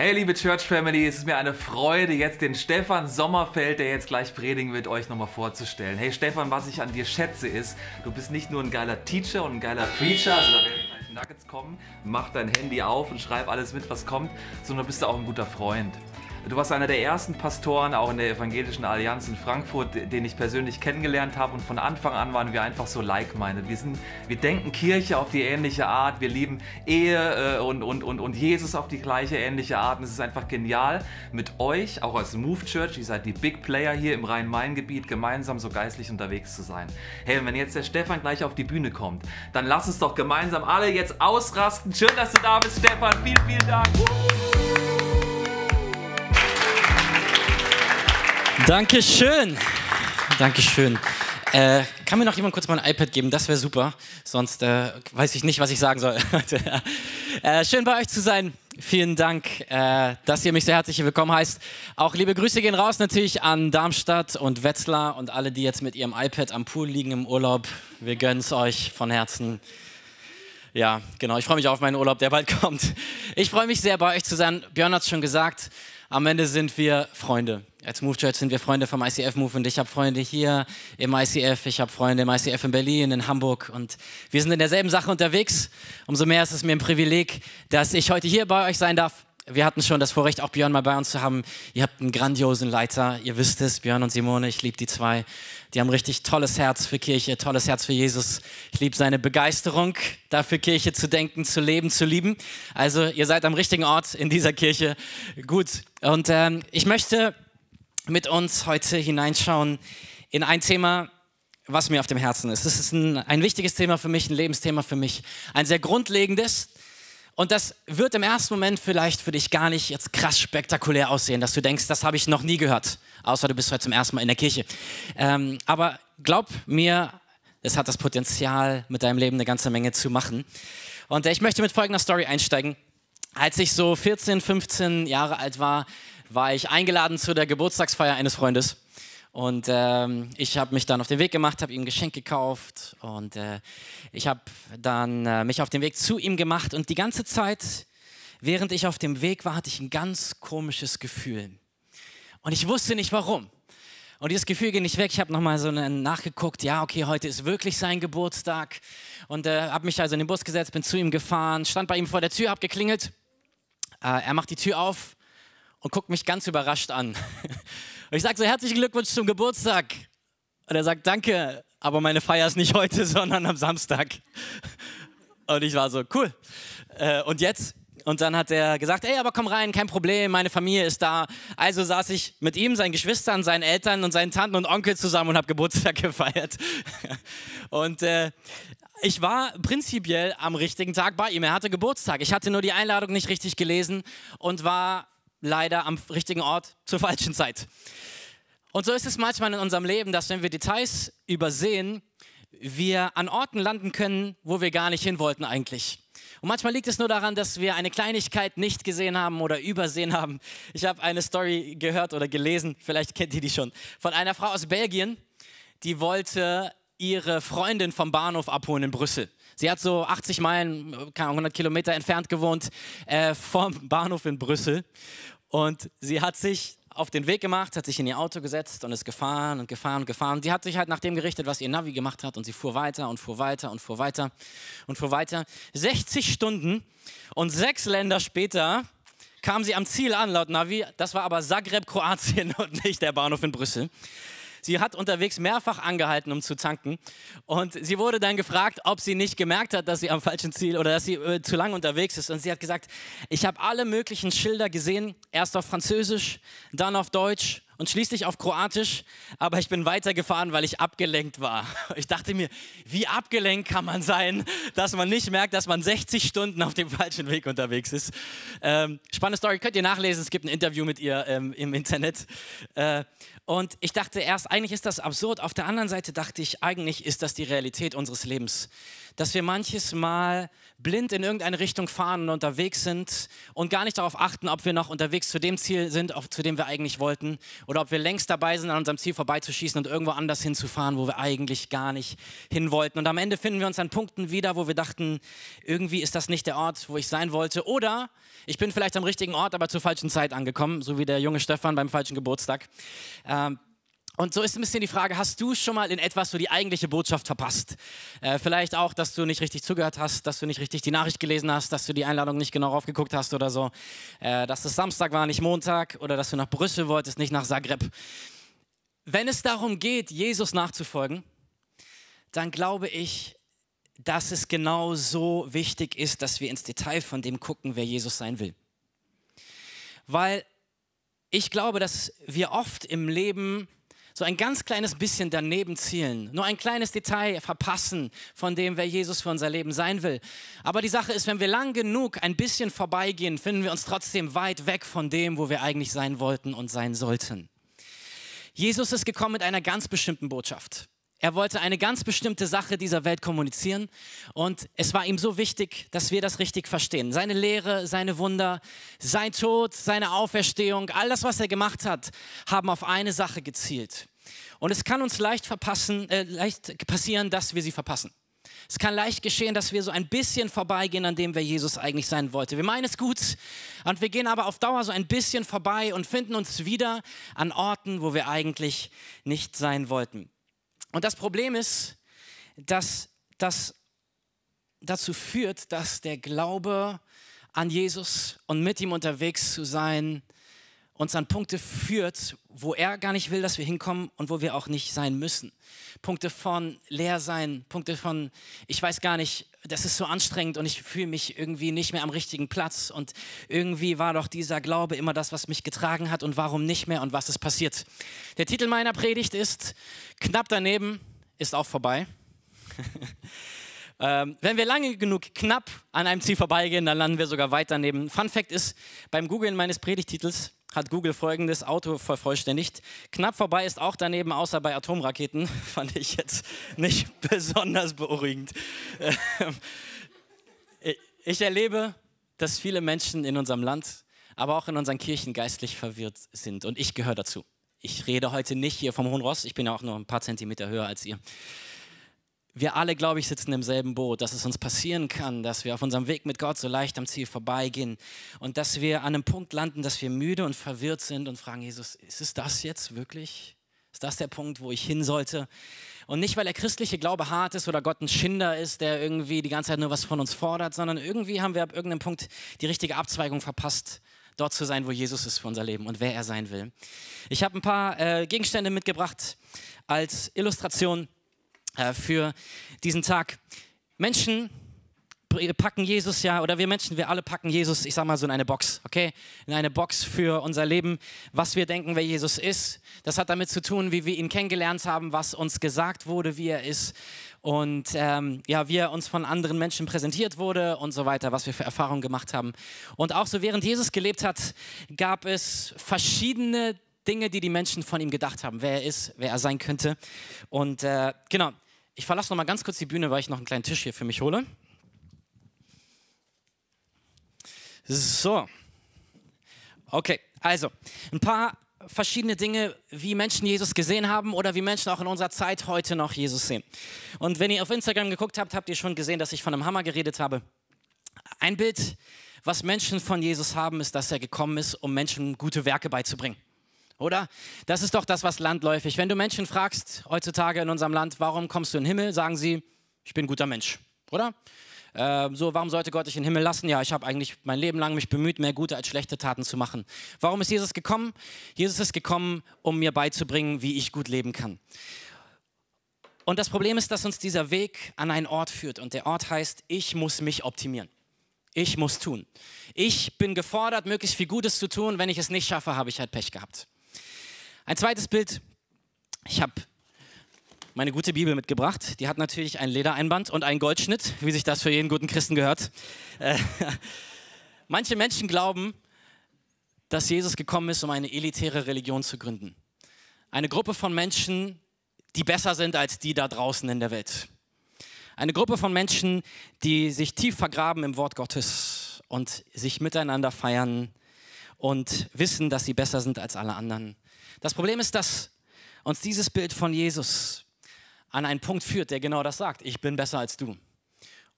Hey liebe Church Family, es ist mir eine Freude, jetzt den Stefan Sommerfeld, der jetzt gleich predigen wird, euch nochmal vorzustellen. Hey Stefan, was ich an dir schätze ist, du bist nicht nur ein geiler Teacher und ein geiler Preacher, also da werden gleich Nuggets kommen, mach dein Handy auf und schreib alles mit, was kommt, sondern du bist auch ein guter Freund. Du warst einer der ersten Pastoren, auch in der Evangelischen Allianz in Frankfurt, den ich persönlich kennengelernt habe. Und von Anfang an waren wir einfach so like-minded. Wir, wir denken Kirche auf die ähnliche Art. Wir lieben Ehe äh, und, und, und, und Jesus auf die gleiche ähnliche Art. Und es ist einfach genial, mit euch, auch als Move Church, ihr seid die Big Player hier im Rhein-Main-Gebiet, gemeinsam so geistlich unterwegs zu sein. Hey, wenn jetzt der Stefan gleich auf die Bühne kommt, dann lass uns doch gemeinsam alle jetzt ausrasten. Schön, dass du da bist, Stefan. Vielen, vielen Dank. Dankeschön. Dankeschön. Äh, kann mir noch jemand kurz mein iPad geben? Das wäre super. Sonst äh, weiß ich nicht, was ich sagen soll. äh, schön bei euch zu sein. Vielen Dank, äh, dass ihr mich sehr herzlich willkommen heißt. Auch liebe Grüße gehen raus natürlich an Darmstadt und Wetzlar und alle, die jetzt mit ihrem iPad am Pool liegen im Urlaub. Wir gönnen es euch von Herzen. Ja, genau. Ich freue mich auf meinen Urlaub, der bald kommt. Ich freue mich sehr, bei euch zu sein. Björn hat es schon gesagt. Am Ende sind wir Freunde. Als Move Church sind wir Freunde vom ICF Move und ich habe Freunde hier im ICF, ich habe Freunde im ICF in Berlin, in Hamburg und wir sind in derselben Sache unterwegs. Umso mehr ist es mir ein Privileg, dass ich heute hier bei euch sein darf. Wir hatten schon das Vorrecht, auch Björn mal bei uns zu haben. Ihr habt einen grandiosen Leiter, ihr wisst es, Björn und Simone, ich liebe die zwei. Die haben richtig tolles Herz für Kirche, tolles Herz für Jesus. Ich liebe seine Begeisterung, dafür Kirche zu denken, zu leben, zu lieben. Also ihr seid am richtigen Ort in dieser Kirche. Gut. Und ähm, ich möchte mit uns heute hineinschauen in ein Thema, was mir auf dem Herzen ist. Es ist ein, ein wichtiges Thema für mich, ein Lebensthema für mich, ein sehr grundlegendes. Und das wird im ersten Moment vielleicht für dich gar nicht jetzt krass spektakulär aussehen, dass du denkst, das habe ich noch nie gehört, außer du bist heute zum ersten Mal in der Kirche. Ähm, aber glaub mir, es hat das Potenzial, mit deinem Leben eine ganze Menge zu machen. Und ich möchte mit folgender Story einsteigen. Als ich so 14, 15 Jahre alt war, war ich eingeladen zu der Geburtstagsfeier eines Freundes. Und ähm, ich habe mich dann auf den Weg gemacht, habe ihm ein Geschenk gekauft und äh, ich habe dann äh, mich auf den Weg zu ihm gemacht. Und die ganze Zeit, während ich auf dem Weg war, hatte ich ein ganz komisches Gefühl. Und ich wusste nicht warum. Und dieses Gefühl geht nicht weg. Ich habe nochmal so nachgeguckt, ja, okay, heute ist wirklich sein Geburtstag. Und äh, habe mich also in den Bus gesetzt, bin zu ihm gefahren, stand bei ihm vor der Tür, habe geklingelt. Äh, er macht die Tür auf und guckt mich ganz überrascht an. Und ich sage so, herzlichen Glückwunsch zum Geburtstag. Und er sagt, danke, aber meine Feier ist nicht heute, sondern am Samstag. Und ich war so, cool. Äh, und jetzt? Und dann hat er gesagt, ey, aber komm rein, kein Problem, meine Familie ist da. Also saß ich mit ihm, seinen Geschwistern, seinen Eltern und seinen Tanten und Onkel zusammen und habe Geburtstag gefeiert. Und äh, ich war prinzipiell am richtigen Tag bei ihm. Er hatte Geburtstag. Ich hatte nur die Einladung nicht richtig gelesen und war leider am richtigen Ort zur falschen Zeit. Und so ist es manchmal in unserem Leben, dass wenn wir Details übersehen, wir an Orten landen können, wo wir gar nicht hin wollten eigentlich. Und manchmal liegt es nur daran, dass wir eine Kleinigkeit nicht gesehen haben oder übersehen haben. Ich habe eine Story gehört oder gelesen, vielleicht kennt ihr die schon, von einer Frau aus Belgien, die wollte ihre Freundin vom Bahnhof abholen in Brüssel. Sie hat so 80 Meilen, 100 Kilometer entfernt gewohnt äh, vom Bahnhof in Brüssel. Und sie hat sich auf den Weg gemacht, hat sich in ihr Auto gesetzt und ist gefahren und gefahren und gefahren. Sie hat sich halt nach dem gerichtet, was ihr Navi gemacht hat und sie fuhr weiter und fuhr weiter und fuhr weiter und fuhr weiter. 60 Stunden und sechs Länder später kam sie am Ziel an, laut Navi. Das war aber Zagreb, Kroatien und nicht der Bahnhof in Brüssel. Sie hat unterwegs mehrfach angehalten, um zu tanken. Und sie wurde dann gefragt, ob sie nicht gemerkt hat, dass sie am falschen Ziel oder dass sie äh, zu lang unterwegs ist. Und sie hat gesagt, ich habe alle möglichen Schilder gesehen, erst auf Französisch, dann auf Deutsch und schließlich auf Kroatisch, aber ich bin weitergefahren, weil ich abgelenkt war. Ich dachte mir, wie abgelenkt kann man sein, dass man nicht merkt, dass man 60 Stunden auf dem falschen Weg unterwegs ist. Ähm, spannende Story, könnt ihr nachlesen, es gibt ein Interview mit ihr ähm, im Internet. Äh, und ich dachte erst, eigentlich ist das absurd. Auf der anderen Seite dachte ich, eigentlich ist das die Realität unseres Lebens dass wir manches Mal blind in irgendeine Richtung fahren und unterwegs sind und gar nicht darauf achten, ob wir noch unterwegs zu dem Ziel sind, auf, zu dem wir eigentlich wollten oder ob wir längst dabei sind, an unserem Ziel vorbeizuschießen und irgendwo anders hinzufahren, wo wir eigentlich gar nicht hin wollten. Und am Ende finden wir uns an Punkten wieder, wo wir dachten, irgendwie ist das nicht der Ort, wo ich sein wollte. Oder ich bin vielleicht am richtigen Ort, aber zur falschen Zeit angekommen, so wie der junge Stefan beim falschen Geburtstag. Ähm, und so ist ein bisschen die Frage, hast du schon mal in etwas so die eigentliche Botschaft verpasst? Äh, vielleicht auch, dass du nicht richtig zugehört hast, dass du nicht richtig die Nachricht gelesen hast, dass du die Einladung nicht genau aufgeguckt hast oder so, äh, dass es Samstag war, nicht Montag oder dass du nach Brüssel wolltest, nicht nach Zagreb. Wenn es darum geht, Jesus nachzufolgen, dann glaube ich, dass es genau so wichtig ist, dass wir ins Detail von dem gucken, wer Jesus sein will. Weil ich glaube, dass wir oft im Leben so ein ganz kleines bisschen daneben zielen, nur ein kleines Detail verpassen von dem, wer Jesus für unser Leben sein will. Aber die Sache ist, wenn wir lang genug ein bisschen vorbeigehen, finden wir uns trotzdem weit weg von dem, wo wir eigentlich sein wollten und sein sollten. Jesus ist gekommen mit einer ganz bestimmten Botschaft. Er wollte eine ganz bestimmte Sache dieser Welt kommunizieren und es war ihm so wichtig, dass wir das richtig verstehen. Seine Lehre, seine Wunder, sein Tod, seine Auferstehung, all das, was er gemacht hat, haben auf eine Sache gezielt. Und es kann uns leicht, verpassen, äh, leicht passieren, dass wir sie verpassen. Es kann leicht geschehen, dass wir so ein bisschen vorbeigehen an dem, wer Jesus eigentlich sein wollte. Wir meinen es gut und wir gehen aber auf Dauer so ein bisschen vorbei und finden uns wieder an Orten, wo wir eigentlich nicht sein wollten. Und das Problem ist, dass das dazu führt, dass der Glaube an Jesus und mit ihm unterwegs zu sein uns an Punkte führt, wo er gar nicht will, dass wir hinkommen und wo wir auch nicht sein müssen. Punkte von leer sein, Punkte von, ich weiß gar nicht, das ist so anstrengend und ich fühle mich irgendwie nicht mehr am richtigen Platz und irgendwie war doch dieser Glaube immer das, was mich getragen hat und warum nicht mehr und was ist passiert. Der Titel meiner Predigt ist Knapp daneben ist auch vorbei. ähm, wenn wir lange genug knapp an einem Ziel vorbeigehen, dann landen wir sogar weit daneben. Fun Fact ist, beim Googlen meines Predigtitels hat Google folgendes Auto vervollständigt. Knapp vorbei ist auch daneben, außer bei Atomraketen. Fand ich jetzt nicht besonders beruhigend. Ähm, ich erlebe, dass viele Menschen in unserem Land, aber auch in unseren Kirchen geistlich verwirrt sind. Und ich gehöre dazu. Ich rede heute nicht hier vom Hohen Ross, ich bin ja auch nur ein paar Zentimeter höher als ihr wir alle, glaube ich, sitzen im selben Boot, dass es uns passieren kann, dass wir auf unserem Weg mit Gott so leicht am Ziel vorbeigehen und dass wir an einem Punkt landen, dass wir müde und verwirrt sind und fragen, Jesus, ist es das jetzt wirklich? Ist das der Punkt, wo ich hin sollte? Und nicht, weil der christliche Glaube hart ist oder Gott ein Schinder ist, der irgendwie die ganze Zeit nur was von uns fordert, sondern irgendwie haben wir ab irgendeinem Punkt die richtige Abzweigung verpasst, dort zu sein, wo Jesus ist für unser Leben und wer er sein will. Ich habe ein paar äh, Gegenstände mitgebracht als Illustration für diesen Tag. Menschen packen Jesus ja, oder wir Menschen, wir alle packen Jesus, ich sag mal so in eine Box, okay? In eine Box für unser Leben, was wir denken, wer Jesus ist. Das hat damit zu tun, wie wir ihn kennengelernt haben, was uns gesagt wurde, wie er ist und ähm, ja, wie er uns von anderen Menschen präsentiert wurde und so weiter, was wir für Erfahrungen gemacht haben. Und auch so während Jesus gelebt hat, gab es verschiedene Dinge, die die Menschen von ihm gedacht haben, wer er ist, wer er sein könnte. Und äh, genau, ich verlasse noch mal ganz kurz die Bühne, weil ich noch einen kleinen Tisch hier für mich hole. So. Okay, also ein paar verschiedene Dinge, wie Menschen Jesus gesehen haben oder wie Menschen auch in unserer Zeit heute noch Jesus sehen. Und wenn ihr auf Instagram geguckt habt, habt ihr schon gesehen, dass ich von einem Hammer geredet habe. Ein Bild, was Menschen von Jesus haben, ist, dass er gekommen ist, um Menschen gute Werke beizubringen oder? Das ist doch das, was landläufig. Wenn du Menschen fragst heutzutage in unserem Land, warum kommst du in den Himmel, sagen sie, ich bin ein guter Mensch, oder? Äh, so, warum sollte Gott dich in den Himmel lassen? Ja, ich habe eigentlich mein Leben lang mich bemüht, mehr gute als schlechte Taten zu machen. Warum ist Jesus gekommen? Jesus ist gekommen, um mir beizubringen, wie ich gut leben kann. Und das Problem ist, dass uns dieser Weg an einen Ort führt. Und der Ort heißt, ich muss mich optimieren. Ich muss tun. Ich bin gefordert, möglichst viel Gutes zu tun. Wenn ich es nicht schaffe, habe ich halt Pech gehabt. Ein zweites Bild. Ich habe meine gute Bibel mitgebracht. Die hat natürlich ein Ledereinband und einen Goldschnitt, wie sich das für jeden guten Christen gehört. Äh, manche Menschen glauben, dass Jesus gekommen ist, um eine elitäre Religion zu gründen. Eine Gruppe von Menschen, die besser sind als die da draußen in der Welt. Eine Gruppe von Menschen, die sich tief vergraben im Wort Gottes und sich miteinander feiern und wissen, dass sie besser sind als alle anderen. Das Problem ist, dass uns dieses Bild von Jesus an einen Punkt führt, der genau das sagt. Ich bin besser als du.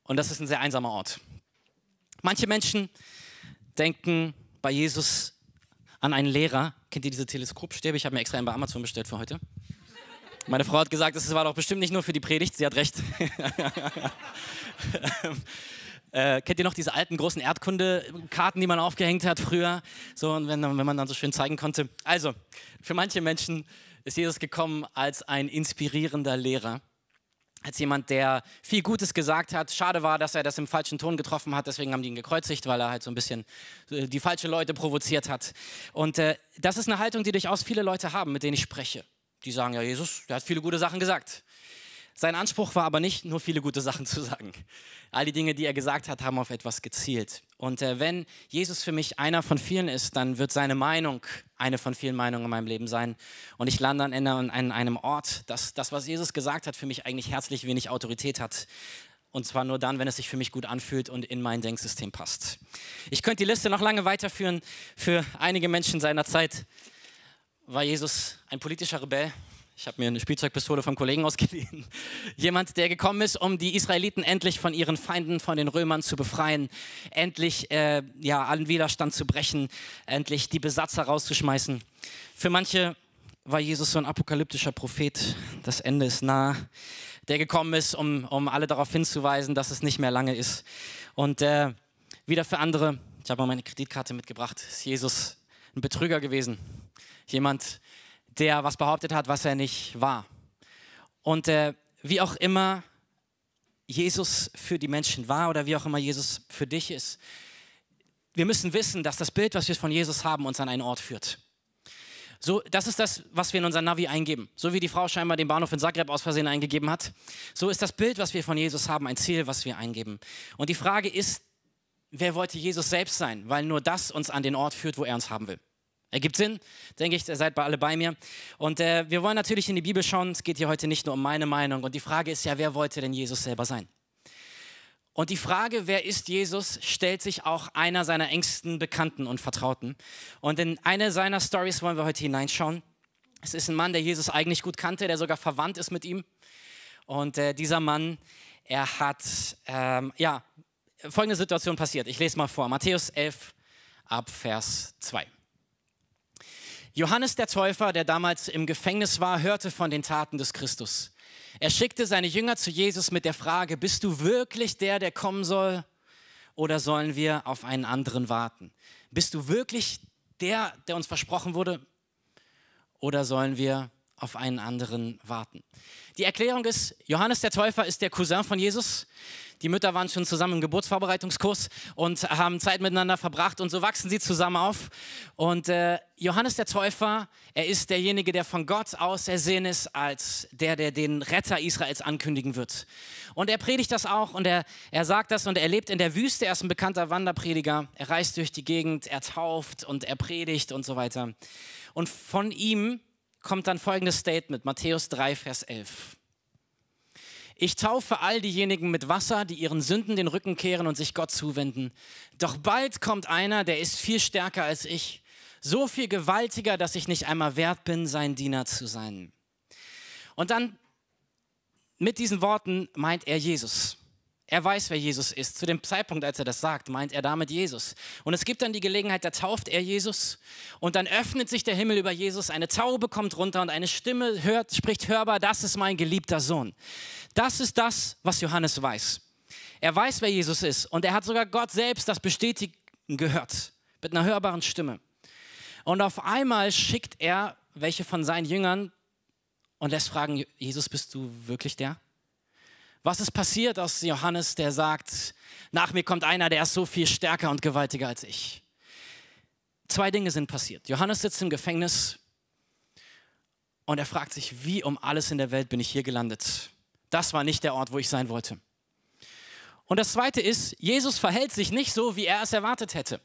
Und das ist ein sehr einsamer Ort. Manche Menschen denken bei Jesus an einen Lehrer. Kennt ihr diese Teleskopstäbe? Ich habe mir extra einen bei Amazon bestellt für heute. Meine Frau hat gesagt, das war doch bestimmt nicht nur für die Predigt. Sie hat recht. Äh, kennt ihr noch diese alten großen Erdkundekarten, die man aufgehängt hat früher? So, und wenn, wenn man dann so schön zeigen konnte. Also, für manche Menschen ist Jesus gekommen als ein inspirierender Lehrer. Als jemand, der viel Gutes gesagt hat. Schade war, dass er das im falschen Ton getroffen hat, deswegen haben die ihn gekreuzigt, weil er halt so ein bisschen äh, die falschen Leute provoziert hat. Und äh, das ist eine Haltung, die durchaus viele Leute haben, mit denen ich spreche. Die sagen, ja, Jesus, der hat viele gute Sachen gesagt. Sein Anspruch war aber nicht, nur viele gute Sachen zu sagen. All die Dinge, die er gesagt hat, haben auf etwas gezielt. Und äh, wenn Jesus für mich einer von vielen ist, dann wird seine Meinung eine von vielen Meinungen in meinem Leben sein. Und ich lande dann an einem Ort, dass das, was Jesus gesagt hat, für mich eigentlich herzlich wenig Autorität hat. Und zwar nur dann, wenn es sich für mich gut anfühlt und in mein Denksystem passt. Ich könnte die Liste noch lange weiterführen. Für einige Menschen seiner Zeit war Jesus ein politischer Rebell, ich habe mir eine Spielzeugpistole vom Kollegen ausgeliehen. Jemand, der gekommen ist, um die Israeliten endlich von ihren Feinden, von den Römern zu befreien, endlich äh, ja, allen Widerstand zu brechen, endlich die Besatzer rauszuschmeißen. Für manche war Jesus so ein apokalyptischer Prophet. Das Ende ist nah. Der gekommen ist, um, um alle darauf hinzuweisen, dass es nicht mehr lange ist. Und äh, wieder für andere, ich habe mal meine Kreditkarte mitgebracht, ist Jesus ein Betrüger gewesen. Jemand, der was behauptet hat, was er nicht war. Und äh, wie auch immer Jesus für die Menschen war oder wie auch immer Jesus für dich ist, wir müssen wissen, dass das Bild, was wir von Jesus haben, uns an einen Ort führt. So, das ist das, was wir in unser Navi eingeben. So wie die Frau scheinbar den Bahnhof in Zagreb aus Versehen eingegeben hat. So ist das Bild, was wir von Jesus haben, ein Ziel, was wir eingeben. Und die Frage ist, wer wollte Jesus selbst sein? Weil nur das uns an den Ort führt, wo er uns haben will. Ergibt Sinn, denke ich, seid alle bei mir. Und äh, wir wollen natürlich in die Bibel schauen. Es geht hier heute nicht nur um meine Meinung. Und die Frage ist ja, wer wollte denn Jesus selber sein? Und die Frage, wer ist Jesus, stellt sich auch einer seiner engsten Bekannten und Vertrauten. Und in eine seiner Stories wollen wir heute hineinschauen. Es ist ein Mann, der Jesus eigentlich gut kannte, der sogar verwandt ist mit ihm. Und äh, dieser Mann, er hat, ähm, ja, folgende Situation passiert. Ich lese mal vor. Matthäus 11 ab Vers 2. Johannes der Täufer, der damals im Gefängnis war, hörte von den Taten des Christus. Er schickte seine Jünger zu Jesus mit der Frage, bist du wirklich der, der kommen soll? Oder sollen wir auf einen anderen warten? Bist du wirklich der, der uns versprochen wurde? Oder sollen wir auf einen anderen warten? Die Erklärung ist, Johannes der Täufer ist der Cousin von Jesus. Die Mütter waren schon zusammen im Geburtsvorbereitungskurs und haben Zeit miteinander verbracht und so wachsen sie zusammen auf. Und äh, Johannes der Täufer, er ist derjenige, der von Gott aus ersehen ist als der, der den Retter Israels ankündigen wird. Und er predigt das auch und er, er sagt das und er lebt in der Wüste. Er ist ein bekannter Wanderprediger. Er reist durch die Gegend, er tauft und er predigt und so weiter. Und von ihm kommt dann folgendes Statement, Matthäus 3, Vers 11. Ich taufe all diejenigen mit Wasser, die ihren Sünden den Rücken kehren und sich Gott zuwenden. Doch bald kommt einer, der ist viel stärker als ich, so viel gewaltiger, dass ich nicht einmal wert bin, sein Diener zu sein. Und dann mit diesen Worten meint er Jesus. Er weiß, wer Jesus ist. Zu dem Zeitpunkt, als er das sagt, meint er damit Jesus. Und es gibt dann die Gelegenheit, da tauft er Jesus und dann öffnet sich der Himmel über Jesus, eine Taube kommt runter und eine Stimme hört, spricht hörbar, das ist mein geliebter Sohn. Das ist das, was Johannes weiß. Er weiß, wer Jesus ist und er hat sogar Gott selbst das bestätigen gehört, mit einer hörbaren Stimme. Und auf einmal schickt er welche von seinen Jüngern und lässt fragen, Jesus, bist du wirklich der? Was ist passiert aus Johannes, der sagt, nach mir kommt einer, der ist so viel stärker und gewaltiger als ich? Zwei Dinge sind passiert. Johannes sitzt im Gefängnis und er fragt sich, wie um alles in der Welt bin ich hier gelandet? Das war nicht der Ort, wo ich sein wollte. Und das Zweite ist, Jesus verhält sich nicht so, wie er es erwartet hätte.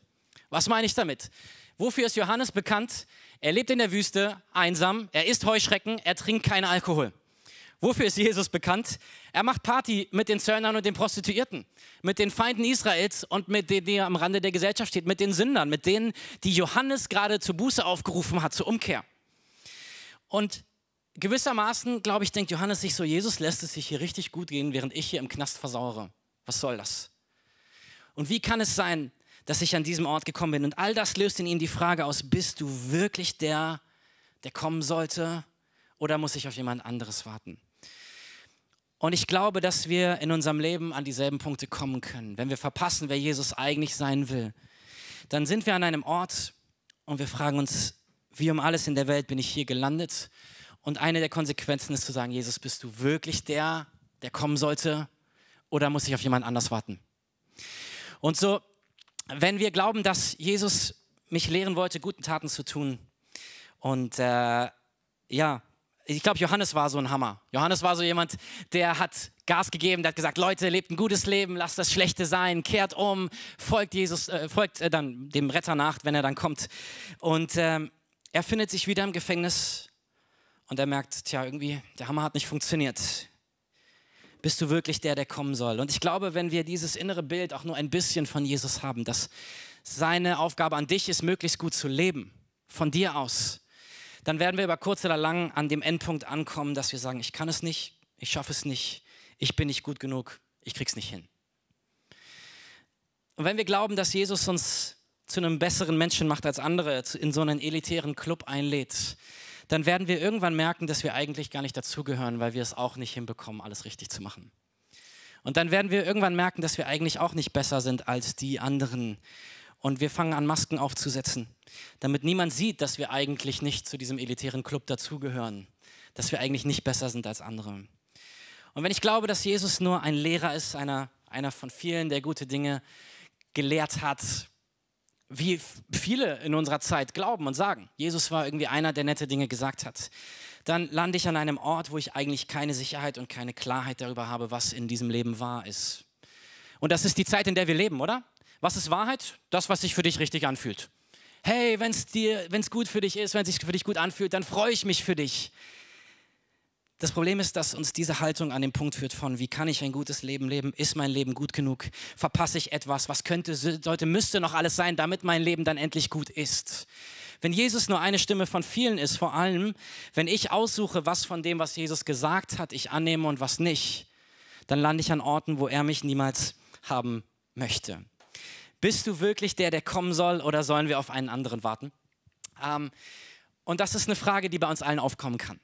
Was meine ich damit? Wofür ist Johannes bekannt? Er lebt in der Wüste, einsam, er isst Heuschrecken, er trinkt keinen Alkohol. Wofür ist Jesus bekannt? Er macht Party mit den Zöllnern und den Prostituierten, mit den Feinden Israels und mit denen, die am Rande der Gesellschaft steht, mit den Sündern, mit denen, die Johannes gerade zur Buße aufgerufen hat, zur Umkehr. Und gewissermaßen, glaube ich, denkt Johannes sich so, Jesus lässt es sich hier richtig gut gehen, während ich hier im Knast versauere. Was soll das? Und wie kann es sein, dass ich an diesem Ort gekommen bin? Und all das löst in ihm die Frage aus, bist du wirklich der, der kommen sollte? Oder muss ich auf jemand anderes warten? Und ich glaube, dass wir in unserem Leben an dieselben Punkte kommen können. Wenn wir verpassen, wer Jesus eigentlich sein will, dann sind wir an einem Ort und wir fragen uns, wie um alles in der Welt bin ich hier gelandet? Und eine der Konsequenzen ist zu sagen, Jesus, bist du wirklich der, der kommen sollte? Oder muss ich auf jemand anders warten? Und so, wenn wir glauben, dass Jesus mich lehren wollte, guten Taten zu tun und äh, ja, ich glaube, Johannes war so ein Hammer. Johannes war so jemand, der hat Gas gegeben, der hat gesagt, Leute, lebt ein gutes Leben, lasst das Schlechte sein, kehrt um, folgt Jesus, äh, folgt äh, dann dem Retter nach, wenn er dann kommt. Und ähm, er findet sich wieder im Gefängnis und er merkt, tja, irgendwie, der Hammer hat nicht funktioniert. Bist du wirklich der, der kommen soll? Und ich glaube, wenn wir dieses innere Bild auch nur ein bisschen von Jesus haben, dass seine Aufgabe an dich ist, möglichst gut zu leben, von dir aus, dann werden wir über kurz oder lang an dem Endpunkt ankommen, dass wir sagen, ich kann es nicht, ich schaffe es nicht, ich bin nicht gut genug, ich krieg's nicht hin. Und wenn wir glauben, dass Jesus uns zu einem besseren Menschen macht als andere, in so einen elitären Club einlädt, dann werden wir irgendwann merken, dass wir eigentlich gar nicht dazugehören, weil wir es auch nicht hinbekommen, alles richtig zu machen. Und dann werden wir irgendwann merken, dass wir eigentlich auch nicht besser sind als die anderen, und wir fangen an, Masken aufzusetzen, damit niemand sieht, dass wir eigentlich nicht zu diesem elitären Club dazugehören, dass wir eigentlich nicht besser sind als andere. Und wenn ich glaube, dass Jesus nur ein Lehrer ist, einer, einer von vielen, der gute Dinge gelehrt hat, wie viele in unserer Zeit glauben und sagen, Jesus war irgendwie einer, der nette Dinge gesagt hat, dann lande ich an einem Ort, wo ich eigentlich keine Sicherheit und keine Klarheit darüber habe, was in diesem Leben wahr ist. Und das ist die Zeit, in der wir leben, oder? Was ist Wahrheit? Das, was sich für dich richtig anfühlt. Hey, wenn es dir, wenn es gut für dich ist, wenn es sich für dich gut anfühlt, dann freue ich mich für dich. Das Problem ist, dass uns diese Haltung an den Punkt führt von, wie kann ich ein gutes Leben leben? Ist mein Leben gut genug? Verpasse ich etwas? Was könnte, sollte, müsste noch alles sein, damit mein Leben dann endlich gut ist? Wenn Jesus nur eine Stimme von vielen ist, vor allem, wenn ich aussuche, was von dem, was Jesus gesagt hat, ich annehme und was nicht, dann lande ich an Orten, wo er mich niemals haben möchte. Bist du wirklich der, der kommen soll oder sollen wir auf einen anderen warten? Ähm, und das ist eine Frage, die bei uns allen aufkommen kann.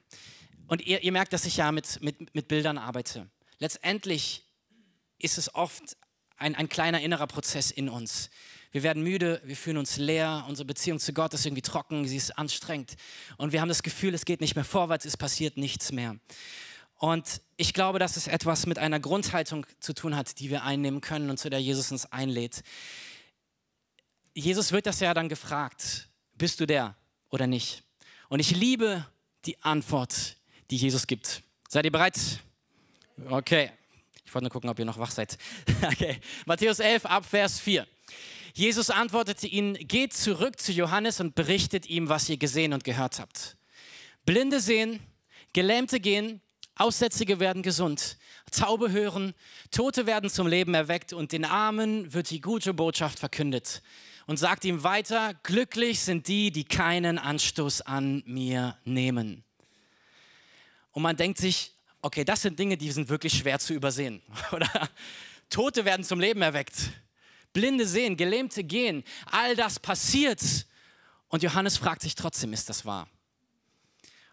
Und ihr, ihr merkt, dass ich ja mit, mit, mit Bildern arbeite. Letztendlich ist es oft ein, ein kleiner innerer Prozess in uns. Wir werden müde, wir fühlen uns leer, unsere Beziehung zu Gott ist irgendwie trocken, sie ist anstrengend. Und wir haben das Gefühl, es geht nicht mehr vorwärts, es passiert nichts mehr. Und ich glaube, dass es etwas mit einer Grundhaltung zu tun hat, die wir einnehmen können und zu der Jesus uns einlädt. Jesus wird das ja dann gefragt, bist du der oder nicht? Und ich liebe die Antwort, die Jesus gibt. Seid ihr bereit? Okay. Ich wollte nur gucken, ob ihr noch wach seid. Okay. Matthäus 11 ab Vers 4. Jesus antwortete ihnen, geht zurück zu Johannes und berichtet ihm, was ihr gesehen und gehört habt. Blinde sehen, Gelähmte gehen, Aussätzige werden gesund, Taube hören, Tote werden zum Leben erweckt und den Armen wird die gute Botschaft verkündet. Und sagt ihm weiter, glücklich sind die, die keinen Anstoß an mir nehmen. Und man denkt sich, okay, das sind Dinge, die sind wirklich schwer zu übersehen. Oder Tote werden zum Leben erweckt, Blinde sehen, Gelähmte gehen, all das passiert. Und Johannes fragt sich trotzdem, ist das wahr?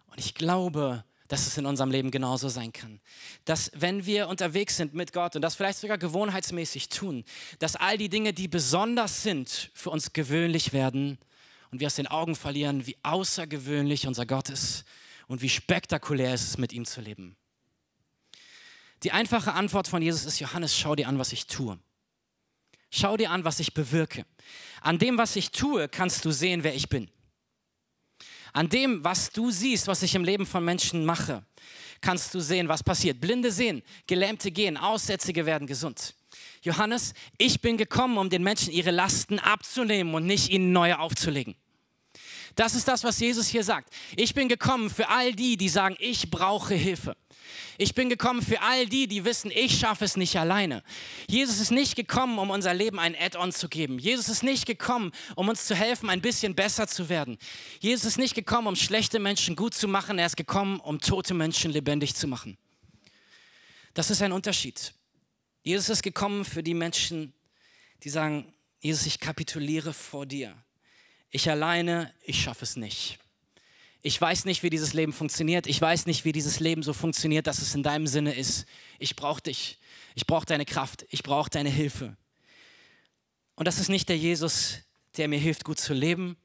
Und ich glaube, dass es in unserem Leben genauso sein kann. Dass wenn wir unterwegs sind mit Gott und das vielleicht sogar gewohnheitsmäßig tun, dass all die Dinge, die besonders sind, für uns gewöhnlich werden und wir aus den Augen verlieren, wie außergewöhnlich unser Gott ist und wie spektakulär es ist, mit ihm zu leben. Die einfache Antwort von Jesus ist, Johannes, schau dir an, was ich tue. Schau dir an, was ich bewirke. An dem, was ich tue, kannst du sehen, wer ich bin. An dem, was du siehst, was ich im Leben von Menschen mache, kannst du sehen, was passiert. Blinde sehen, Gelähmte gehen, Aussätzige werden gesund. Johannes, ich bin gekommen, um den Menschen ihre Lasten abzunehmen und nicht ihnen neue aufzulegen. Das ist das, was Jesus hier sagt. Ich bin gekommen für all die, die sagen, ich brauche Hilfe. Ich bin gekommen für all die, die wissen, ich schaffe es nicht alleine. Jesus ist nicht gekommen, um unser Leben ein Add-on zu geben. Jesus ist nicht gekommen, um uns zu helfen, ein bisschen besser zu werden. Jesus ist nicht gekommen, um schlechte Menschen gut zu machen. Er ist gekommen, um tote Menschen lebendig zu machen. Das ist ein Unterschied. Jesus ist gekommen für die Menschen, die sagen, Jesus, ich kapituliere vor dir. Ich alleine, ich schaffe es nicht. Ich weiß nicht, wie dieses Leben funktioniert. Ich weiß nicht, wie dieses Leben so funktioniert, dass es in deinem Sinne ist. Ich brauche dich. Ich brauche deine Kraft. Ich brauche deine Hilfe. Und das ist nicht der Jesus, der mir hilft, gut zu leben,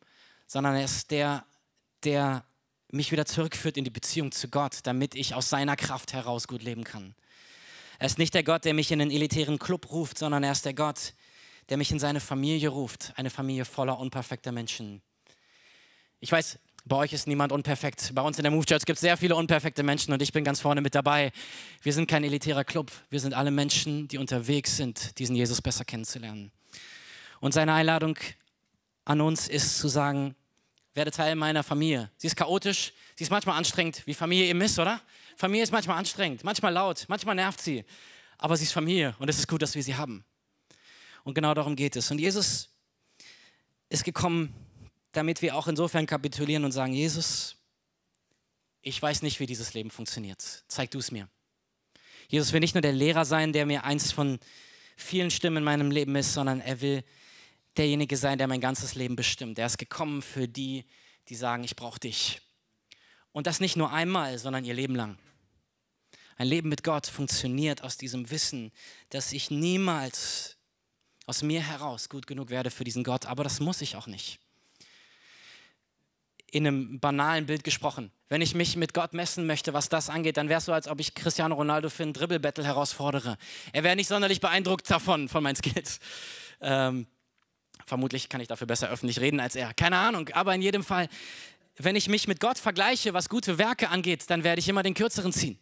sondern er ist der, der mich wieder zurückführt in die Beziehung zu Gott, damit ich aus seiner Kraft heraus gut leben kann. Er ist nicht der Gott, der mich in einen elitären Club ruft, sondern er ist der Gott, der mich in seine Familie ruft, eine Familie voller unperfekter Menschen. Ich weiß, bei euch ist niemand unperfekt. Bei uns in der Move Church gibt es sehr viele unperfekte Menschen und ich bin ganz vorne mit dabei. Wir sind kein elitärer Club. Wir sind alle Menschen, die unterwegs sind, diesen Jesus besser kennenzulernen. Und seine Einladung an uns ist zu sagen, werde Teil meiner Familie. Sie ist chaotisch, sie ist manchmal anstrengend, wie Familie eben ist, oder? Familie ist manchmal anstrengend, manchmal laut, manchmal nervt sie. Aber sie ist Familie und es ist gut, dass wir sie haben. Und genau darum geht es. Und Jesus ist gekommen, damit wir auch insofern kapitulieren und sagen, Jesus, ich weiß nicht, wie dieses Leben funktioniert. Zeig du es mir. Jesus will nicht nur der Lehrer sein, der mir eins von vielen Stimmen in meinem Leben ist, sondern er will derjenige sein, der mein ganzes Leben bestimmt. Er ist gekommen für die, die sagen, ich brauche dich. Und das nicht nur einmal, sondern ihr Leben lang. Ein Leben mit Gott funktioniert aus diesem Wissen, dass ich niemals aus mir heraus gut genug werde für diesen Gott, aber das muss ich auch nicht. In einem banalen Bild gesprochen. Wenn ich mich mit Gott messen möchte, was das angeht, dann wäre es so, als ob ich Cristiano Ronaldo für ein Dribbelbattle herausfordere. Er wäre nicht sonderlich beeindruckt davon, von meinen Skills. Ähm, vermutlich kann ich dafür besser öffentlich reden als er. Keine Ahnung. Aber in jedem Fall, wenn ich mich mit Gott vergleiche, was gute Werke angeht, dann werde ich immer den kürzeren ziehen.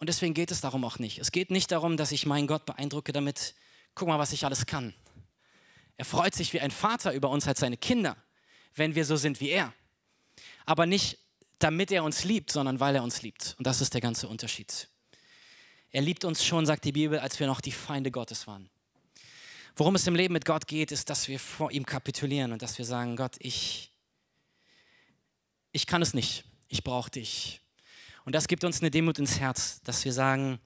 Und deswegen geht es darum auch nicht. Es geht nicht darum, dass ich meinen Gott beeindrucke damit, guck mal, was ich alles kann. Er freut sich wie ein Vater über uns als seine Kinder, wenn wir so sind wie er. Aber nicht damit er uns liebt, sondern weil er uns liebt. Und das ist der ganze Unterschied. Er liebt uns schon, sagt die Bibel, als wir noch die Feinde Gottes waren. Worum es im Leben mit Gott geht, ist, dass wir vor ihm kapitulieren und dass wir sagen, Gott, ich, ich kann es nicht, ich brauche dich. Und das gibt uns eine Demut ins Herz, dass wir sagen,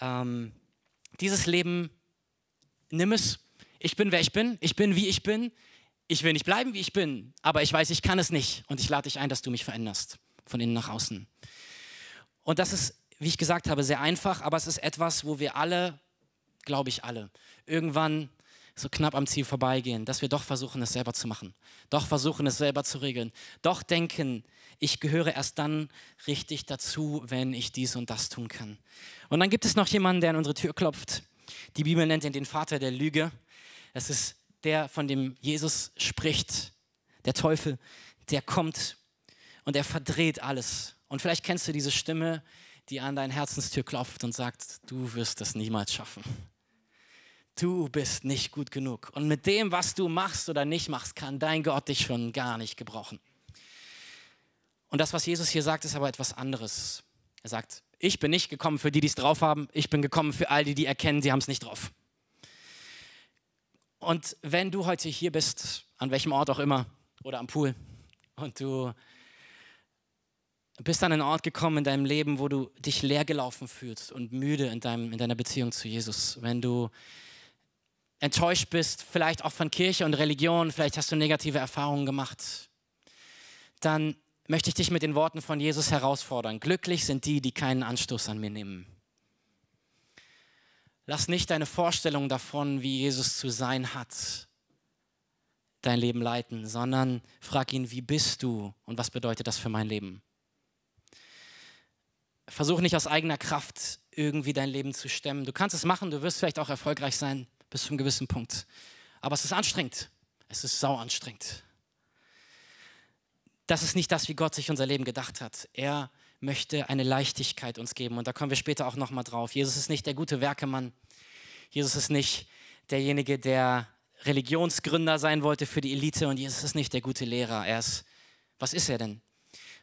ähm, dieses Leben nimm es. Ich bin, wer ich bin. Ich bin, wie ich bin. Ich will nicht bleiben, wie ich bin. Aber ich weiß, ich kann es nicht. Und ich lade dich ein, dass du mich veränderst. Von innen nach außen. Und das ist, wie ich gesagt habe, sehr einfach. Aber es ist etwas, wo wir alle, glaube ich alle, irgendwann so knapp am Ziel vorbeigehen, dass wir doch versuchen, es selber zu machen. Doch versuchen, es selber zu regeln. Doch denken, ich gehöre erst dann richtig dazu, wenn ich dies und das tun kann. Und dann gibt es noch jemanden, der an unsere Tür klopft die Bibel nennt ihn den Vater der Lüge. Es ist der, von dem Jesus spricht, der Teufel, der kommt und er verdreht alles. Und vielleicht kennst du diese Stimme, die an deine Herzenstür klopft und sagt, du wirst es niemals schaffen. Du bist nicht gut genug. Und mit dem, was du machst oder nicht machst, kann dein Gott dich schon gar nicht gebrauchen. Und das, was Jesus hier sagt, ist aber etwas anderes. Er sagt, ich bin nicht gekommen für die, die es drauf haben. Ich bin gekommen für all die, die erkennen, sie haben es nicht drauf. Und wenn du heute hier bist, an welchem Ort auch immer, oder am Pool, und du bist an einen Ort gekommen in deinem Leben, wo du dich leergelaufen fühlst und müde in, deinem, in deiner Beziehung zu Jesus, wenn du enttäuscht bist, vielleicht auch von Kirche und Religion, vielleicht hast du negative Erfahrungen gemacht, dann möchte ich dich mit den Worten von Jesus herausfordern. Glücklich sind die, die keinen Anstoß an mir nehmen. Lass nicht deine Vorstellung davon, wie Jesus zu sein hat, dein Leben leiten, sondern frag ihn, wie bist du und was bedeutet das für mein Leben? Versuch nicht aus eigener Kraft irgendwie dein Leben zu stemmen. Du kannst es machen, du wirst vielleicht auch erfolgreich sein bis zu einem gewissen Punkt. Aber es ist anstrengend. Es ist sau anstrengend das ist nicht das, wie Gott sich unser Leben gedacht hat. Er möchte eine Leichtigkeit uns geben und da kommen wir später auch noch mal drauf. Jesus ist nicht der gute Werkemann. Jesus ist nicht derjenige, der Religionsgründer sein wollte für die Elite und Jesus ist nicht der gute Lehrer. Er ist, was ist er denn?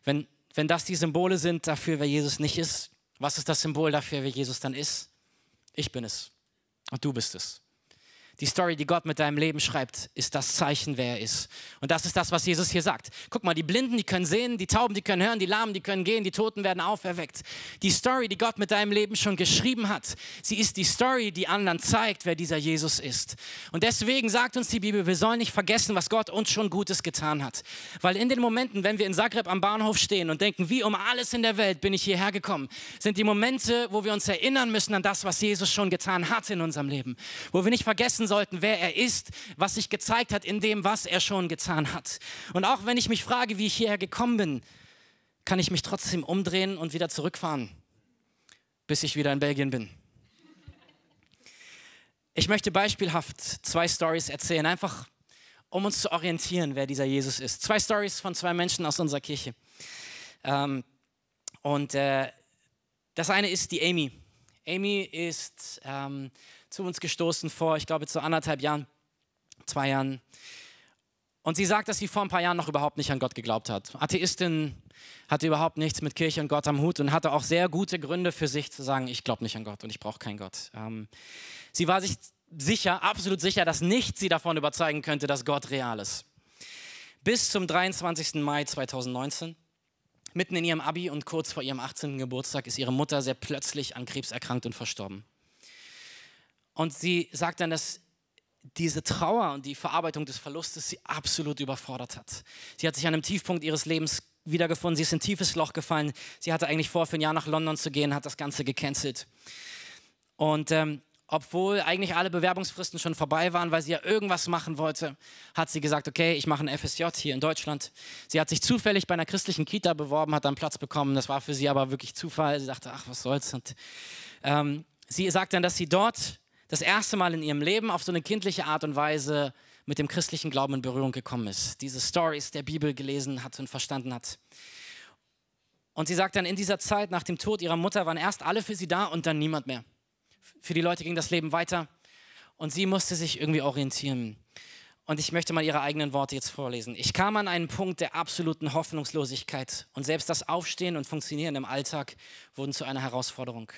Wenn, wenn das die Symbole sind dafür, wer Jesus nicht ist, was ist das Symbol dafür, wer Jesus dann ist? Ich bin es und du bist es. Die Story, die Gott mit deinem Leben schreibt, ist das Zeichen, wer er ist. Und das ist das, was Jesus hier sagt. Guck mal, die Blinden, die können sehen, die Tauben, die können hören, die Lahmen, die können gehen, die Toten werden auferweckt. Die Story, die Gott mit deinem Leben schon geschrieben hat, sie ist die Story, die anderen zeigt, wer dieser Jesus ist. Und deswegen sagt uns die Bibel, wir sollen nicht vergessen, was Gott uns schon Gutes getan hat. Weil in den Momenten, wenn wir in Zagreb am Bahnhof stehen und denken, wie um alles in der Welt bin ich hierher gekommen, sind die Momente, wo wir uns erinnern müssen an das, was Jesus schon getan hat in unserem Leben. Wo wir nicht vergessen sollten, wer er ist, was sich gezeigt hat in dem, was er schon getan hat. Und auch wenn ich mich frage, wie ich hierher gekommen bin, kann ich mich trotzdem umdrehen und wieder zurückfahren, bis ich wieder in Belgien bin. Ich möchte beispielhaft zwei Stories erzählen, einfach um uns zu orientieren, wer dieser Jesus ist. Zwei Stories von zwei Menschen aus unserer Kirche. Ähm, und äh, das eine ist die Amy. Amy ist ähm, zu uns gestoßen vor, ich glaube, zu anderthalb Jahren, zwei Jahren. Und sie sagt, dass sie vor ein paar Jahren noch überhaupt nicht an Gott geglaubt hat. Atheistin, hatte überhaupt nichts mit Kirche und Gott am Hut und hatte auch sehr gute Gründe für sich zu sagen, ich glaube nicht an Gott und ich brauche keinen Gott. Ähm, sie war sich sicher, absolut sicher, dass nichts sie davon überzeugen könnte, dass Gott real ist. Bis zum 23. Mai 2019, mitten in ihrem Abi und kurz vor ihrem 18. Geburtstag, ist ihre Mutter sehr plötzlich an Krebs erkrankt und verstorben. Und sie sagt dann, dass diese Trauer und die Verarbeitung des Verlustes sie absolut überfordert hat. Sie hat sich an einem Tiefpunkt ihres Lebens wiedergefunden, sie ist in ein tiefes Loch gefallen. Sie hatte eigentlich vor, für ein Jahr nach London zu gehen, hat das Ganze gecancelt. Und ähm, obwohl eigentlich alle Bewerbungsfristen schon vorbei waren, weil sie ja irgendwas machen wollte, hat sie gesagt, okay, ich mache ein FSJ hier in Deutschland. Sie hat sich zufällig bei einer christlichen Kita beworben, hat dann Platz bekommen. Das war für sie aber wirklich Zufall. Sie dachte, ach, was soll's. Und ähm, sie sagt dann, dass sie dort das erste Mal in ihrem Leben auf so eine kindliche Art und Weise mit dem christlichen Glauben in Berührung gekommen ist, diese Stories der Bibel gelesen hat und verstanden hat. Und sie sagt dann, in dieser Zeit nach dem Tod ihrer Mutter waren erst alle für sie da und dann niemand mehr. Für die Leute ging das Leben weiter und sie musste sich irgendwie orientieren. Und ich möchte mal ihre eigenen Worte jetzt vorlesen. Ich kam an einen Punkt der absoluten Hoffnungslosigkeit und selbst das Aufstehen und Funktionieren im Alltag wurden zu einer Herausforderung.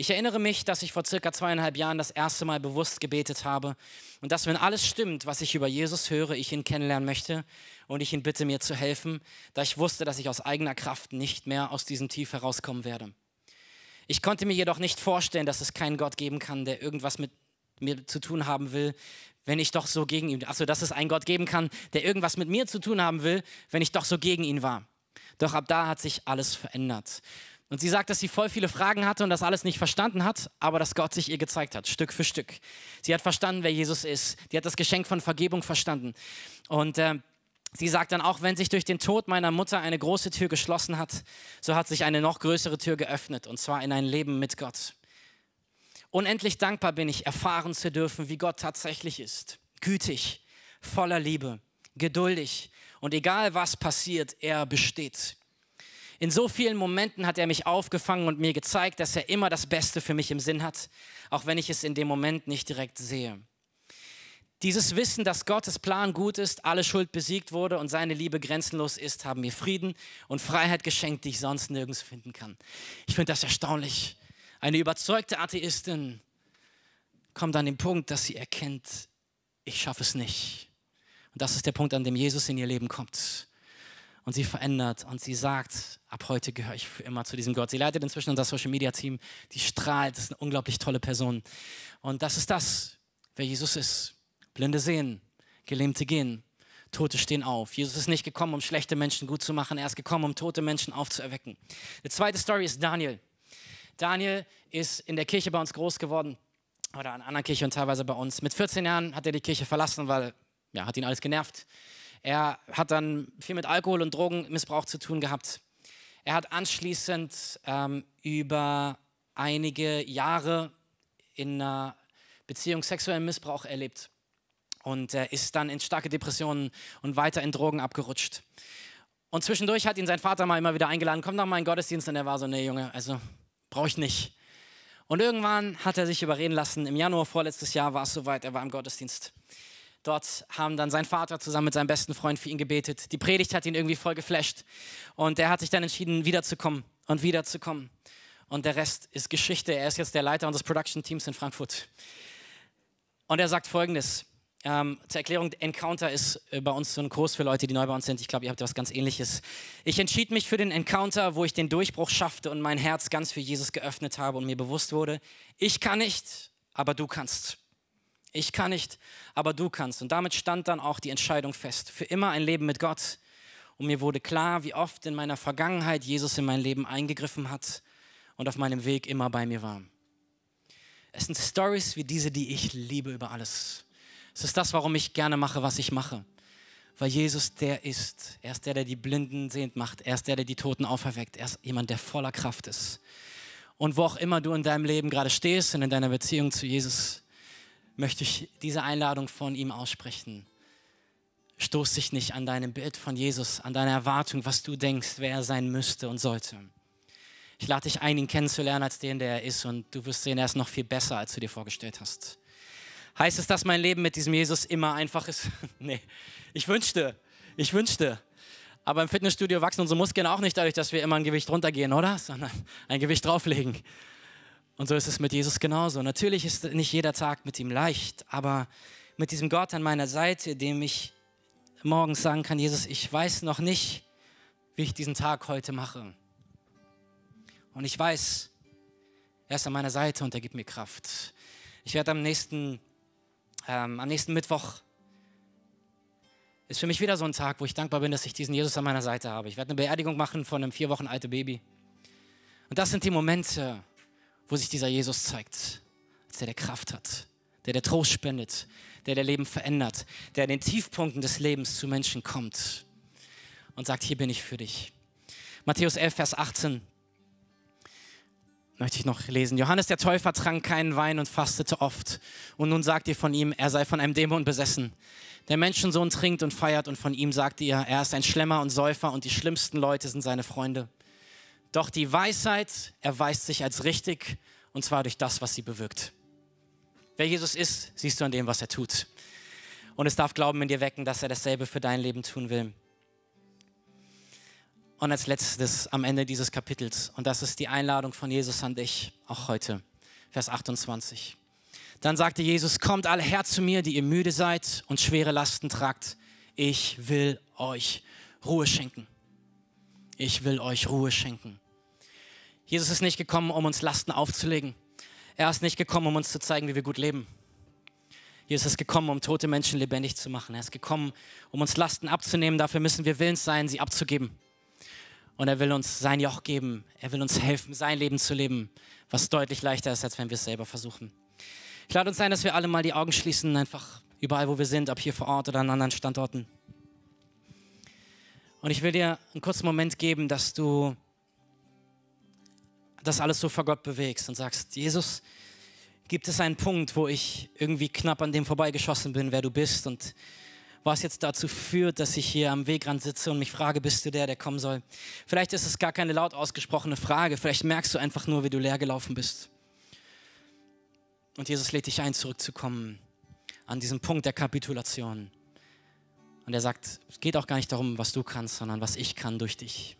Ich erinnere mich, dass ich vor circa zweieinhalb Jahren das erste Mal bewusst gebetet habe und dass, wenn alles stimmt, was ich über Jesus höre, ich ihn kennenlernen möchte und ich ihn bitte, mir zu helfen, da ich wusste, dass ich aus eigener Kraft nicht mehr aus diesem Tief herauskommen werde. Ich konnte mir jedoch nicht vorstellen, dass es keinen Gott geben kann, der irgendwas mit mir zu tun haben will, wenn ich doch so gegen ihn, also dass es einen Gott geben kann, der irgendwas mit mir zu tun haben will, wenn ich doch so gegen ihn war. Doch ab da hat sich alles verändert. Und sie sagt, dass sie voll viele Fragen hatte und das alles nicht verstanden hat, aber dass Gott sich ihr gezeigt hat, Stück für Stück. Sie hat verstanden, wer Jesus ist. Die hat das Geschenk von Vergebung verstanden. Und äh, sie sagt dann auch, wenn sich durch den Tod meiner Mutter eine große Tür geschlossen hat, so hat sich eine noch größere Tür geöffnet, und zwar in ein Leben mit Gott. Unendlich dankbar bin ich, erfahren zu dürfen, wie Gott tatsächlich ist. Gütig, voller Liebe, geduldig und egal was passiert, er besteht. In so vielen Momenten hat er mich aufgefangen und mir gezeigt, dass er immer das Beste für mich im Sinn hat, auch wenn ich es in dem Moment nicht direkt sehe. Dieses Wissen, dass Gottes Plan gut ist, alle Schuld besiegt wurde und seine Liebe grenzenlos ist, haben mir Frieden und Freiheit geschenkt, die ich sonst nirgends finden kann. Ich finde das erstaunlich. Eine überzeugte Atheistin kommt an den Punkt, dass sie erkennt, ich schaffe es nicht. Und das ist der Punkt, an dem Jesus in ihr Leben kommt und sie verändert und sie sagt, ab heute gehöre ich für immer zu diesem Gott. Sie leitet inzwischen unser Social Media Team, die strahlt, das ist eine unglaublich tolle Person. Und das ist das, wer Jesus ist. Blinde sehen, Gelähmte gehen, Tote stehen auf. Jesus ist nicht gekommen, um schlechte Menschen gut zu machen, er ist gekommen, um tote Menschen aufzuerwecken. Die zweite Story ist Daniel. Daniel ist in der Kirche bei uns groß geworden oder an anderen Kirchen und teilweise bei uns. Mit 14 Jahren hat er die Kirche verlassen, weil ja, hat ihn alles genervt. Er hat dann viel mit Alkohol und Drogenmissbrauch zu tun gehabt. Er hat anschließend ähm, über einige Jahre in einer Beziehung sexuellen Missbrauch erlebt und er ist dann in starke Depressionen und weiter in Drogen abgerutscht. Und zwischendurch hat ihn sein Vater mal immer wieder eingeladen, komm doch mal in den Gottesdienst und er war so, nee Junge, also brauche ich nicht. Und irgendwann hat er sich überreden lassen. Im Januar vorletztes Jahr war es soweit, er war im Gottesdienst. Dort haben dann sein Vater zusammen mit seinem besten Freund für ihn gebetet. Die Predigt hat ihn irgendwie voll geflasht. Und er hat sich dann entschieden, wiederzukommen und wiederzukommen. Und der Rest ist Geschichte. Er ist jetzt der Leiter unseres Production Teams in Frankfurt. Und er sagt folgendes: ähm, zur Erklärung, Encounter ist äh, bei uns so ein Kurs für Leute, die neu bei uns sind. Ich glaube, ihr habt was ganz ähnliches. Ich entschied mich für den Encounter, wo ich den Durchbruch schaffte und mein Herz ganz für Jesus geöffnet habe und mir bewusst wurde, ich kann nicht, aber du kannst. Ich kann nicht, aber du kannst. Und damit stand dann auch die Entscheidung fest. Für immer ein Leben mit Gott. Und mir wurde klar, wie oft in meiner Vergangenheit Jesus in mein Leben eingegriffen hat und auf meinem Weg immer bei mir war. Es sind Stories wie diese, die ich liebe über alles. Es ist das, warum ich gerne mache, was ich mache. Weil Jesus der ist. Er ist der, der die Blinden sehend macht. Er ist der, der die Toten auferweckt. Er ist jemand, der voller Kraft ist. Und wo auch immer du in deinem Leben gerade stehst und in deiner Beziehung zu Jesus, möchte ich diese Einladung von ihm aussprechen. Stoß dich nicht an deinem Bild von Jesus, an deiner Erwartung, was du denkst, wer er sein müsste und sollte. Ich lade dich ein, ihn kennenzulernen als den, der er ist und du wirst sehen, er ist noch viel besser, als du dir vorgestellt hast. Heißt es, dass mein Leben mit diesem Jesus immer einfach ist? nee, ich wünschte, ich wünschte. Aber im Fitnessstudio wachsen unsere Muskeln auch nicht dadurch, dass wir immer ein Gewicht runtergehen, oder? Sondern ein Gewicht drauflegen. Und so ist es mit Jesus genauso. Natürlich ist nicht jeder Tag mit ihm leicht, aber mit diesem Gott an meiner Seite, dem ich morgens sagen kann, Jesus, ich weiß noch nicht, wie ich diesen Tag heute mache. Und ich weiß, er ist an meiner Seite und er gibt mir Kraft. Ich werde am nächsten, ähm, am nächsten Mittwoch ist für mich wieder so ein Tag, wo ich dankbar bin, dass ich diesen Jesus an meiner Seite habe. Ich werde eine Beerdigung machen von einem vier Wochen alten Baby. Und das sind die Momente, wo sich dieser Jesus zeigt, als der, der Kraft hat, der, der Trost spendet, der, der Leben verändert, der in den Tiefpunkten des Lebens zu Menschen kommt und sagt, hier bin ich für dich. Matthäus 11, Vers 18 möchte ich noch lesen. Johannes der Täufer trank keinen Wein und fastete oft. Und nun sagt ihr von ihm, er sei von einem Dämon besessen. Der Menschensohn trinkt und feiert und von ihm sagt ihr, er ist ein Schlemmer und Säufer und die schlimmsten Leute sind seine Freunde. Doch die Weisheit erweist sich als richtig und zwar durch das, was sie bewirkt. Wer Jesus ist, siehst du an dem, was er tut. Und es darf Glauben in dir wecken, dass er dasselbe für dein Leben tun will. Und als letztes am Ende dieses Kapitels, und das ist die Einladung von Jesus an dich, auch heute, Vers 28. Dann sagte Jesus, kommt alle her zu mir, die ihr müde seid und schwere Lasten tragt. Ich will euch Ruhe schenken ich will euch Ruhe schenken. Jesus ist nicht gekommen, um uns Lasten aufzulegen. Er ist nicht gekommen, um uns zu zeigen, wie wir gut leben. Jesus ist gekommen, um tote Menschen lebendig zu machen. Er ist gekommen, um uns Lasten abzunehmen. Dafür müssen wir willens sein, sie abzugeben. Und er will uns sein Joch geben. Er will uns helfen, sein Leben zu leben, was deutlich leichter ist, als wenn wir es selber versuchen. Ich lade uns ein, dass wir alle mal die Augen schließen, einfach überall, wo wir sind, ob hier vor Ort oder an anderen Standorten. Und ich will dir einen kurzen Moment geben, dass du das alles so vor Gott bewegst und sagst, Jesus, gibt es einen Punkt, wo ich irgendwie knapp an dem vorbeigeschossen bin, wer du bist und was jetzt dazu führt, dass ich hier am Wegrand sitze und mich frage, bist du der, der kommen soll? Vielleicht ist es gar keine laut ausgesprochene Frage, vielleicht merkst du einfach nur, wie du leer gelaufen bist. Und Jesus lädt dich ein, zurückzukommen an diesem Punkt der Kapitulation. Und er sagt, es geht auch gar nicht darum, was du kannst, sondern was ich kann durch dich.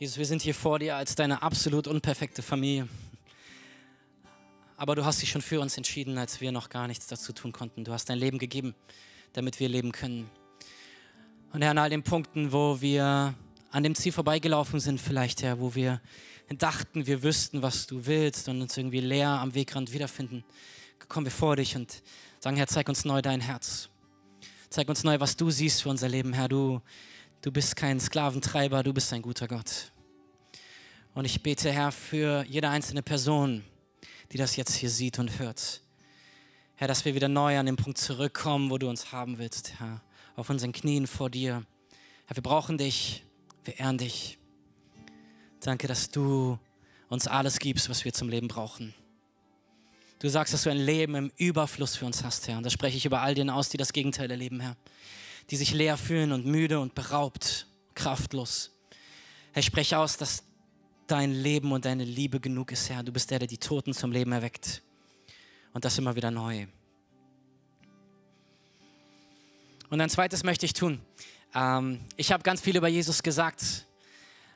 Jesus, wir sind hier vor dir als deine absolut unperfekte Familie. Aber du hast dich schon für uns entschieden, als wir noch gar nichts dazu tun konnten. Du hast dein Leben gegeben, damit wir leben können. Und Herr, an all den Punkten, wo wir an dem Ziel vorbeigelaufen sind, vielleicht, Herr, wo wir dachten, wir wüssten, was du willst und uns irgendwie leer am Wegrand wiederfinden, kommen wir vor dich und sagen, Herr, zeig uns neu dein Herz. Zeig uns neu, was du siehst für unser Leben, Herr. Du Du bist kein Sklaventreiber, du bist ein guter Gott. Und ich bete, Herr, für jede einzelne Person, die das jetzt hier sieht und hört. Herr, dass wir wieder neu an den Punkt zurückkommen, wo du uns haben willst, Herr. Auf unseren Knien vor dir. Herr, wir brauchen dich. Wir ehren dich. Danke, dass du uns alles gibst, was wir zum Leben brauchen. Du sagst, dass du ein Leben im Überfluss für uns hast, Herr. Und das spreche ich über all denen aus, die das Gegenteil erleben, Herr. Die sich leer fühlen und müde und beraubt, kraftlos. Herr, spreche aus, dass dein Leben und deine Liebe genug ist, Herr. Du bist der, der die Toten zum Leben erweckt. Und das immer wieder neu. Und ein zweites möchte ich tun. Ähm, ich habe ganz viel über Jesus gesagt.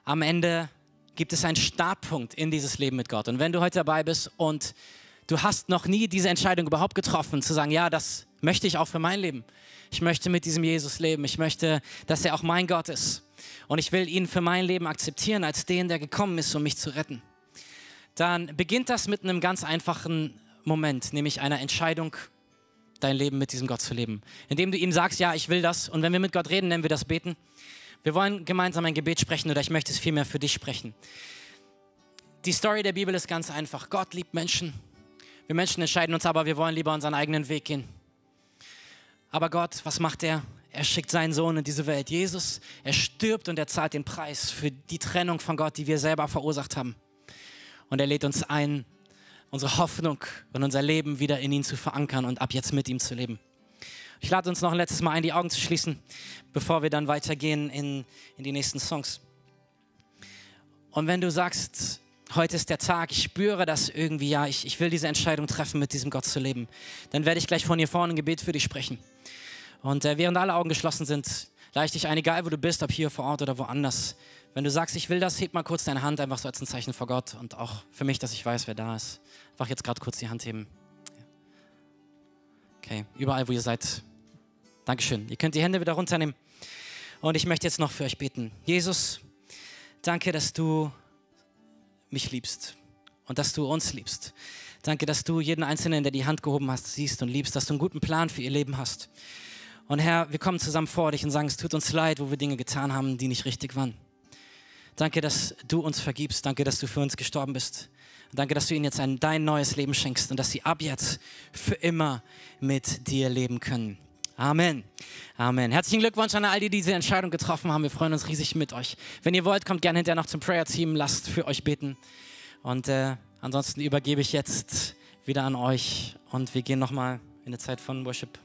Am Ende gibt es einen Startpunkt in dieses Leben mit Gott. Und wenn du heute dabei bist und du hast noch nie diese Entscheidung überhaupt getroffen, zu sagen, ja, das möchte ich auch für mein Leben. Ich möchte mit diesem Jesus leben. Ich möchte, dass er auch mein Gott ist. Und ich will ihn für mein Leben akzeptieren als den, der gekommen ist, um mich zu retten. Dann beginnt das mit einem ganz einfachen Moment, nämlich einer Entscheidung, dein Leben mit diesem Gott zu leben. Indem du ihm sagst, ja, ich will das. Und wenn wir mit Gott reden, nennen wir das Beten. Wir wollen gemeinsam ein Gebet sprechen oder ich möchte es vielmehr für dich sprechen. Die Story der Bibel ist ganz einfach. Gott liebt Menschen wir Menschen entscheiden uns aber, wir wollen lieber unseren eigenen Weg gehen. Aber Gott, was macht er? Er schickt seinen Sohn in diese Welt. Jesus, er stirbt und er zahlt den Preis für die Trennung von Gott, die wir selber verursacht haben. Und er lädt uns ein, unsere Hoffnung und unser Leben wieder in ihn zu verankern und ab jetzt mit ihm zu leben. Ich lade uns noch ein letztes Mal ein, die Augen zu schließen, bevor wir dann weitergehen in, in die nächsten Songs. Und wenn du sagst, heute ist der Tag, ich spüre das irgendwie, ja, ich, ich will diese Entscheidung treffen, mit diesem Gott zu leben, dann werde ich gleich von hier vorne ein Gebet für dich sprechen. Und äh, während alle Augen geschlossen sind, lade ich dich ein, egal wo du bist, ob hier vor Ort oder woanders. Wenn du sagst, ich will das, heb mal kurz deine Hand, einfach so als ein Zeichen vor Gott und auch für mich, dass ich weiß, wer da ist. Einfach jetzt gerade kurz die Hand heben. Okay, überall, wo ihr seid. Dankeschön. Ihr könnt die Hände wieder runternehmen. Und ich möchte jetzt noch für euch beten. Jesus, danke, dass du mich liebst und dass du uns liebst. Danke, dass du jeden Einzelnen, der die Hand gehoben hast, siehst und liebst, dass du einen guten Plan für ihr Leben hast. Und Herr, wir kommen zusammen vor dich und sagen, es tut uns leid, wo wir Dinge getan haben, die nicht richtig waren. Danke, dass du uns vergibst. Danke, dass du für uns gestorben bist. Und danke, dass du ihnen jetzt ein dein neues Leben schenkst und dass sie ab jetzt für immer mit dir leben können. Amen. Amen. Herzlichen Glückwunsch an all die, die diese Entscheidung getroffen haben. Wir freuen uns riesig mit euch. Wenn ihr wollt, kommt gerne hinterher noch zum Prayer-Team. Lasst für euch beten. Und äh, ansonsten übergebe ich jetzt wieder an euch und wir gehen nochmal in eine Zeit von Worship.